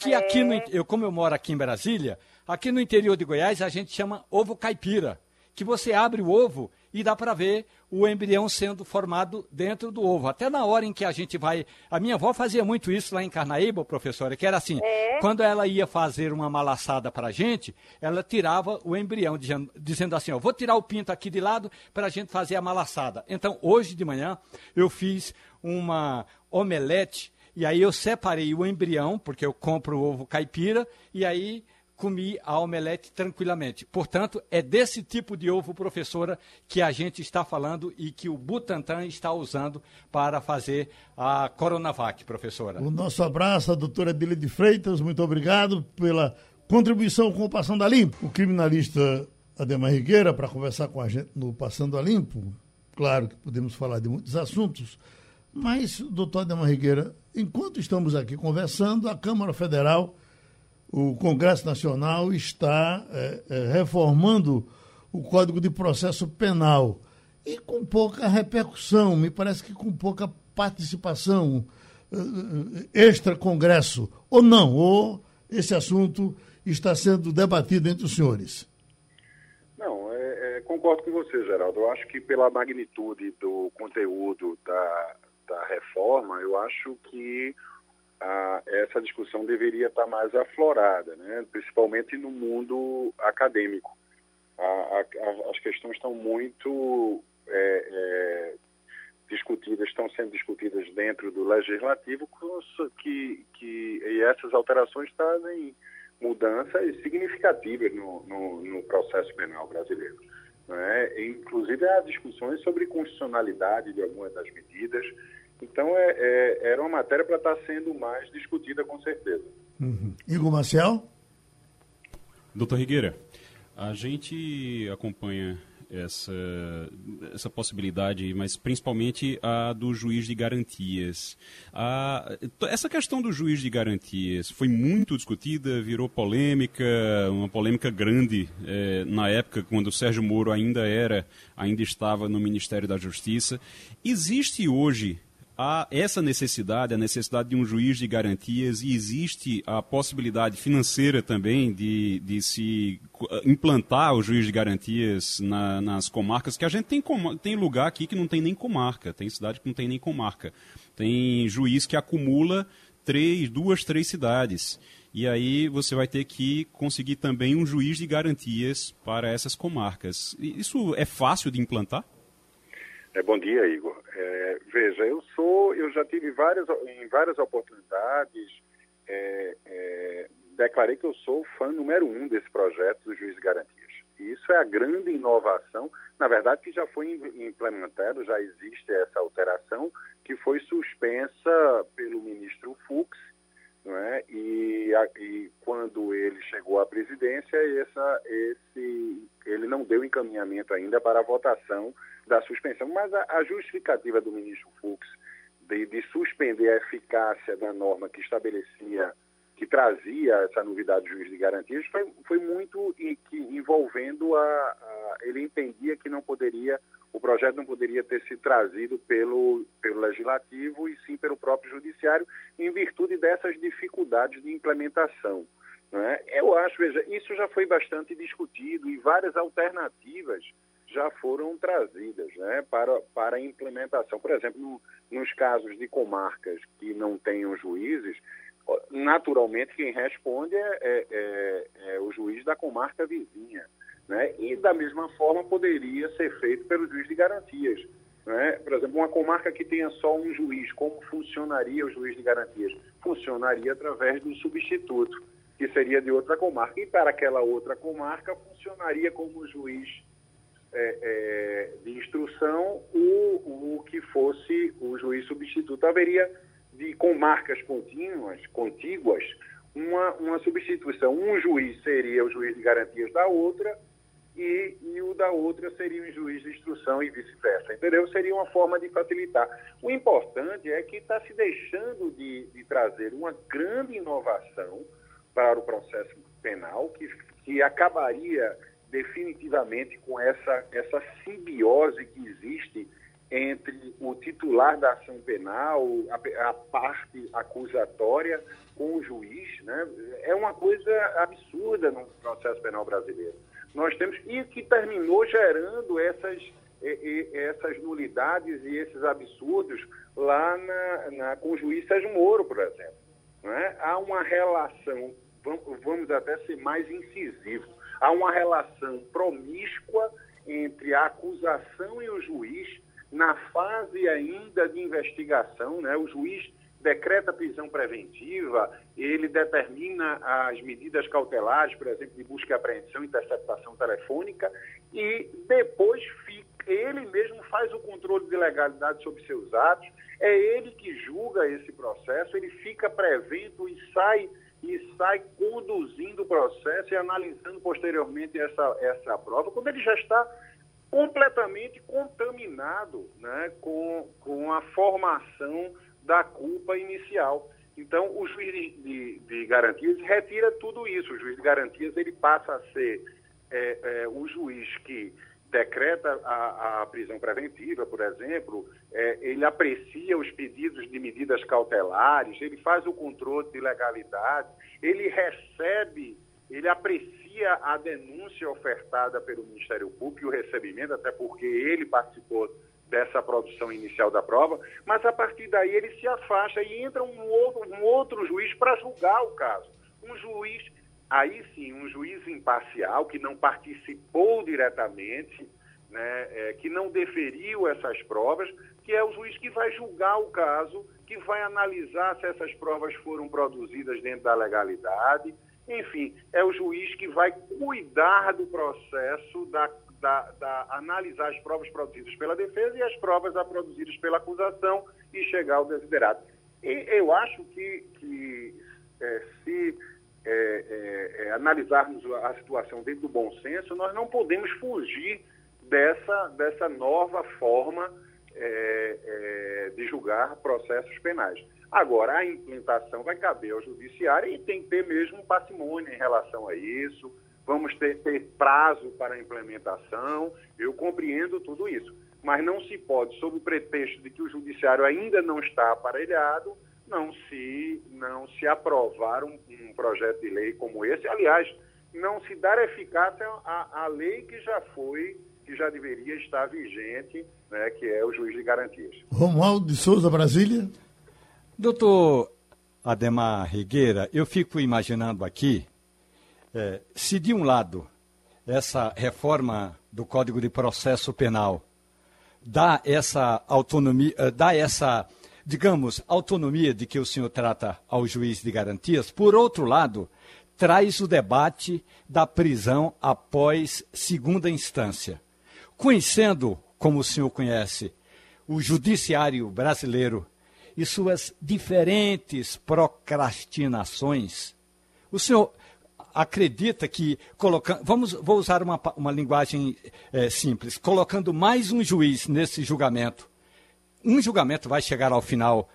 que aqui no, eu como eu moro aqui em Brasília, aqui no interior de Goiás a gente chama ovo caipira, que você abre o ovo e dá para ver o embrião sendo formado dentro do ovo. Até na hora em que a gente vai. A minha avó fazia muito isso lá em Carnaíba, professora, que era assim: é. quando ela ia fazer uma malaçada para a gente, ela tirava o embrião, dizendo, dizendo assim: ó, vou tirar o pinto aqui de lado para a gente fazer a malaçada. Então, hoje de manhã, eu fiz uma omelete e aí eu separei o embrião, porque eu compro o ovo caipira, e aí comi a omelete tranquilamente. Portanto, é desse tipo de ovo, professora, que a gente está falando e que o Butantan está usando para fazer a Coronavac, professora. O nosso abraço à doutora Adília de Freitas, muito obrigado pela contribuição com o Passando a Limpo. O criminalista Ademar Rigueira, para conversar com a gente no Passando a Limpo, claro que podemos falar de muitos assuntos, mas, doutor Ademar Rigueira, enquanto estamos aqui conversando, a Câmara Federal, o Congresso Nacional, está é, é, reformando o Código de Processo Penal. E com pouca repercussão, me parece que com pouca participação é, extra-Congresso. Ou não, ou esse assunto está sendo debatido entre os senhores. Não, é, é, concordo com você, Geraldo. Eu acho que pela magnitude do conteúdo da, da reforma, eu acho que a, essa discussão deveria estar mais aflorada, né? principalmente no mundo acadêmico. A, a, as questões estão muito é, é, discutidas, estão sendo discutidas dentro do legislativo, que, que, e essas alterações trazem mudanças significativas no, no, no processo penal brasileiro. Né? Inclusive, há discussões sobre constitucionalidade de algumas das medidas. Então, é, é era uma matéria para estar sendo mais discutida, com certeza. Uhum. Igor Marcel? Doutor Rigueira, a gente acompanha essa, essa possibilidade, mas principalmente a do juiz de garantias. A, essa questão do juiz de garantias foi muito discutida, virou polêmica, uma polêmica grande é, na época quando o Sérgio Moro ainda era, ainda estava no Ministério da Justiça. Existe hoje há essa necessidade, a necessidade de um juiz de garantias e existe a possibilidade financeira também de, de se implantar o juiz de garantias na, nas comarcas, que a gente tem, tem lugar aqui que não tem nem comarca, tem cidade que não tem nem comarca. Tem juiz que acumula três, duas, três cidades. E aí você vai ter que conseguir também um juiz de garantias para essas comarcas. Isso é fácil de implantar? É, bom dia, Igor. É, veja, eu sou, eu já tive várias, em várias oportunidades, é, é, declarei que eu sou fã número um desse projeto do Juiz de Garantias. E isso é a grande inovação, na verdade, que já foi implementado, já existe essa alteração, que foi suspensa pelo ministro Fux, não é? e, a, e quando ele chegou à presidência, essa, esse, ele não deu encaminhamento ainda para a votação da suspensão. Mas a, a justificativa do ministro Fux de, de, suspender a eficácia da norma que estabelecia, que trazia essa novidade do juiz de garantias, foi, foi muito e, que, envolvendo a, a, Ele entendia que não poderia, o projeto não poderia ter sido trazido pelo, pelo legislativo e sim pelo próprio judiciário, em virtude dessas dificuldades de implementação. É? Eu acho, veja, isso já foi bastante discutido e várias alternativas já foram trazidas né, para, para implementação. Por exemplo, no, nos casos de comarcas que não tenham juízes, naturalmente quem responde é, é, é, é o juiz da comarca vizinha. Né? E da mesma forma poderia ser feito pelo juiz de garantias. Né? Por exemplo, uma comarca que tenha só um juiz, como funcionaria o juiz de garantias? Funcionaria através do substituto, que seria de outra comarca. E para aquela outra comarca, funcionaria como juiz é, é, de instrução o, o que fosse o juiz substituto. Haveria, de, com marcas contínuas, contíguas, uma, uma substituição. Um juiz seria o juiz de garantias da outra e, e o da outra seria o juiz de instrução e vice-versa. Entendeu? Seria uma forma de facilitar. O importante é que está se deixando de, de trazer uma grande inovação para o processo penal que, que acabaria definitivamente com essa, essa simbiose que existe entre o titular da ação penal, a, a, parte acusatória, com o juiz, né? É uma coisa absurda no processo penal brasileiro. Nós temos e que terminou gerando essas essas nulidades e esses absurdos lá na, na, com o juiz Sérgio Moro, por exemplo. Né? Há uma relação, vamos até ser mais incisivos, há uma relação promíscua entre a acusação e o juiz na fase ainda de investigação, né? O juiz decreta prisão preventiva, ele determina as medidas cautelares, por exemplo, de busca e apreensão, interceptação telefônica, e depois fica, ele mesmo faz o controle de legalidade sobre seus atos, é ele que julga esse processo, ele fica prevento e sai e sai conduzindo o processo e analisando posteriormente essa, essa prova, quando ele já está completamente contaminado né, com, com a formação da culpa inicial. Então, o juiz de, de, de, garantias retira tudo isso. O juiz de garantias ele passa a ser é, é, o juiz que decreta a, a prisão preventiva, por exemplo, é, ele aprecia os pedidos de medidas cautelares, ele faz o controle de legalidade, ele recebe, ele aprecia a denúncia ofertada pelo Ministério Público e o recebimento, até porque ele participou dessa produção inicial da prova, mas a partir daí ele se afasta e entra um outro, um outro juiz para julgar o caso. Um juiz aí sim, um juiz imparcial que não participou diretamente, né, é, que não deferiu essas provas, que é o juiz que vai julgar o caso, que vai analisar se essas provas foram produzidas dentro da legalidade. Enfim, é o juiz que vai cuidar do processo, da, da, da analisar as provas produzidas pela defesa e as provas produzidas pela acusação e chegar ao desiderado. E eu acho que, que é, se é, é, é, analisarmos a situação dentro do bom senso, nós não podemos fugir dessa, dessa nova forma é, é, de julgar processos penais. Agora, a implementação vai caber ao judiciário e tem que ter mesmo parcimônia em relação a isso. Vamos ter, ter prazo para a implementação. Eu compreendo tudo isso. Mas não se pode, sob o pretexto de que o judiciário ainda não está aparelhado, não se, não se aprovar um, um projeto de lei como esse. Aliás, não se dar eficácia à, à lei que já foi que já deveria estar vigente, né, que é o juiz de garantias. Romualdo de Souza, Brasília. Doutor Ademar Rigueira, eu fico imaginando aqui, é, se de um lado essa reforma do Código de Processo Penal dá essa autonomia, eh, dá essa, digamos, autonomia de que o senhor trata ao juiz de garantias, por outro lado, traz o debate da prisão após segunda instância. Conhecendo, como o senhor conhece, o judiciário brasileiro e suas diferentes procrastinações, o senhor acredita que colocando, vamos, vou usar uma, uma linguagem é, simples, colocando mais um juiz nesse julgamento, um julgamento vai chegar ao final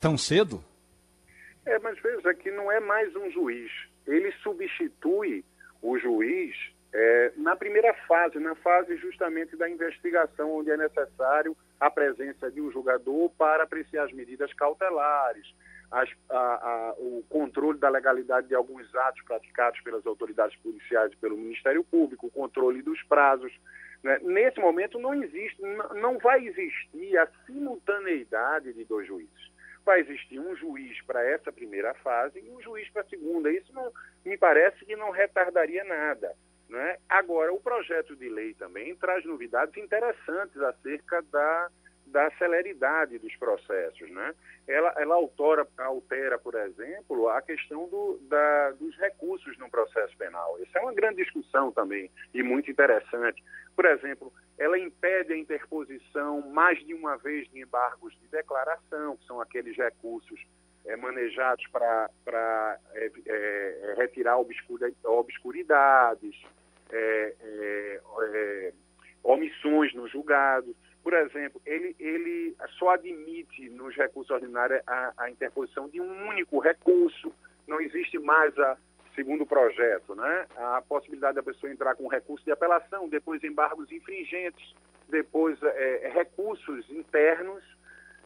tão cedo? É, mas veja que não é mais um juiz. Ele substitui o juiz é, na primeira fase, na fase justamente da investigação, onde é necessário a presença de um julgador para apreciar as medidas cautelares, as, a, a, o controle da legalidade de alguns atos praticados pelas autoridades policiais e pelo Ministério Público, o controle dos prazos. Né? Nesse momento não existe, não vai existir a simultaneidade de dois juízes. Vai existir um juiz para essa primeira fase e um juiz para a segunda. Isso não, me parece que não retardaria nada. Né? Agora, o projeto de lei também traz novidades interessantes acerca da, da celeridade dos processos. Né? Ela, ela altera, altera, por exemplo, a questão do, da, dos recursos no processo penal. Isso é uma grande discussão também e muito interessante. Por exemplo, ela impede a interposição mais de uma vez de embargos de declaração, que são aqueles recursos é, manejados para é, é, retirar obscuridades, é, é, omissões no julgado. Por exemplo, ele, ele só admite nos recursos ordinários a, a interposição de um único recurso. Não existe mais a, segundo o projeto, né? a possibilidade da pessoa entrar com recurso de apelação, depois embargos infringentes, depois é, recursos internos,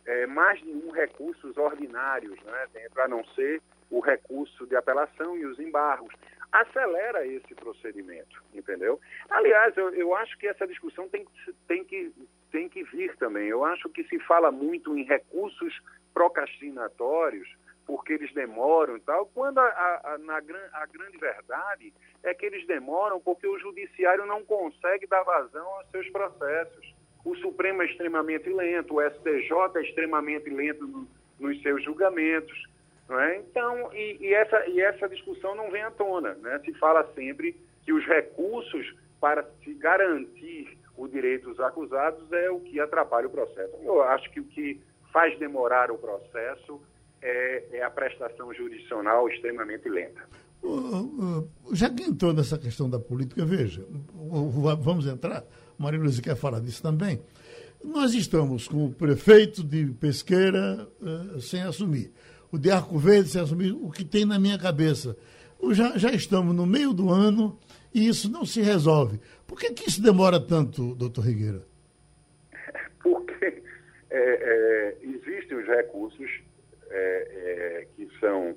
é, mais de um recursos ordinários, né? a não ser o recurso de apelação e os embargos acelera esse procedimento, entendeu? Aliás, eu, eu acho que essa discussão tem, tem, que, tem que vir também. Eu acho que se fala muito em recursos procrastinatórios, porque eles demoram e tal, quando a, a, na, a grande verdade é que eles demoram porque o judiciário não consegue dar vazão aos seus processos. O Supremo é extremamente lento, o STJ é extremamente lento no, nos seus julgamentos. É? Então, e, e, essa, e essa discussão não vem à tona. Né? Se fala sempre que os recursos para se garantir o direito dos acusados é o que atrapalha o processo. Eu acho que o que faz demorar o processo é, é a prestação jurisdicional extremamente lenta. Já que entrou nessa questão da política, veja, vamos entrar, Maria Luísa quer falar disso também. Nós estamos com o prefeito de Pesqueira uh, sem assumir o de Arco Verde, se assumir o que tem na minha cabeça. Já, já estamos no meio do ano e isso não se resolve. Por que, que isso demora tanto, doutor Rigueira? Porque é, é, existem os recursos é, que são,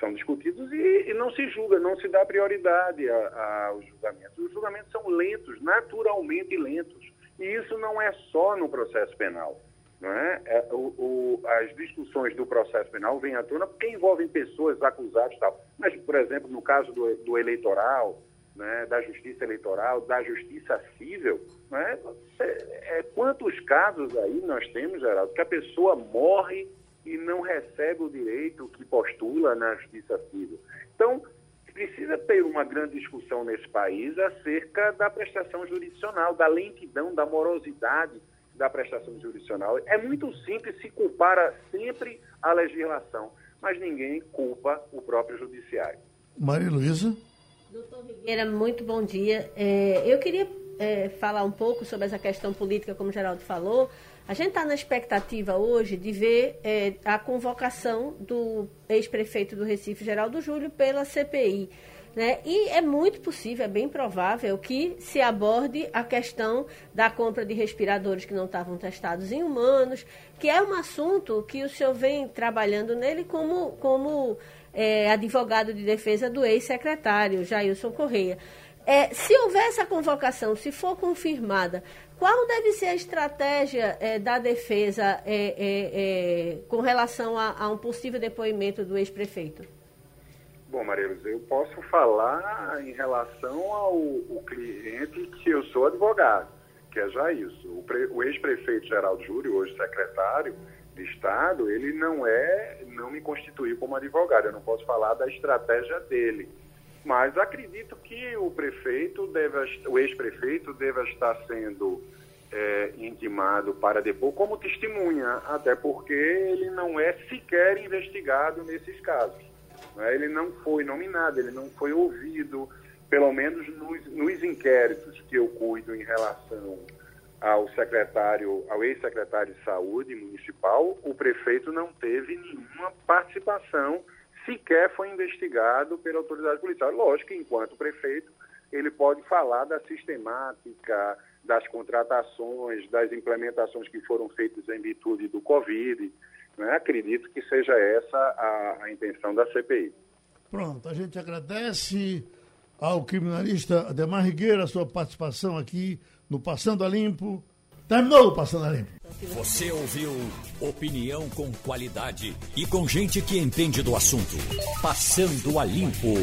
são discutidos e, e, não se julga, não se dá prioridade aos julgamentos. Os julgamentos são lentos, naturalmente lentos. E isso não é só no processo penal. Não é? é o, o, as discussões do processo penal vêm à tona porque envolvem pessoas acusadas e tal. Mas, por exemplo, no caso do, do eleitoral, né, da justiça eleitoral, da justiça civil, né, é, quantos casos aí nós temos, Geraldo, que a pessoa morre e não recebe o direito que postula na justiça civil. Então, precisa ter uma grande discussão nesse país acerca da prestação jurisdicional, da lentidão, da morosidade da prestação jurisdicional. É muito simples se culpar sempre a legislação, mas ninguém culpa o próprio judiciário. Maria Luísa? Doutor Rigueira, muito bom dia. É, eu queria é, falar um pouco sobre essa questão política, como o Geraldo falou, a gente está na expectativa hoje de ver é, a convocação do ex-prefeito do Recife, Geraldo Júlio, pela CPI. Né? E é muito possível, é bem provável que se aborde a questão da compra de respiradores que não estavam testados em humanos, que é um assunto que o senhor vem trabalhando nele como, como é, advogado de defesa do ex-secretário, Jailson Correia. É, se houver essa convocação, se for confirmada, qual deve ser a estratégia é, da defesa é, é, é com relação a, a, um possível depoimento do ex-prefeito? Bom, Marilos, eu posso falar em relação ao cliente que eu sou advogado, que é já isso. O, o ex-prefeito Geraldo Júlio, hoje secretário de Estado, ele não é, não me constituiu como advogado. Eu não posso falar da estratégia dele. Mas acredito que o prefeito deve, o ex-prefeito deve estar sendo é, intimado para depor como testemunha, até porque ele não é sequer investigado nesses casos. Né? Ele não foi nominado, ele não foi ouvido, pelo menos nos, nos inquéritos que eu cuido em relação ao secretário, ao ex-secretário de saúde municipal, o prefeito não teve nenhuma participação sequer foi investigado pela autoridade policial. Lógico que, enquanto prefeito, ele pode falar da sistemática, das contratações, das implementações que foram feitas em virtude do Covid. Né? Acredito que seja essa a, a intenção da CPI. Pronto, a gente agradece ao criminalista Ademar Rigueira a sua participação aqui no Passando a Limpo. Terminou Passando a Limpo. Você ouviu opinião com qualidade e com gente que entende do assunto. Passando a Limpo.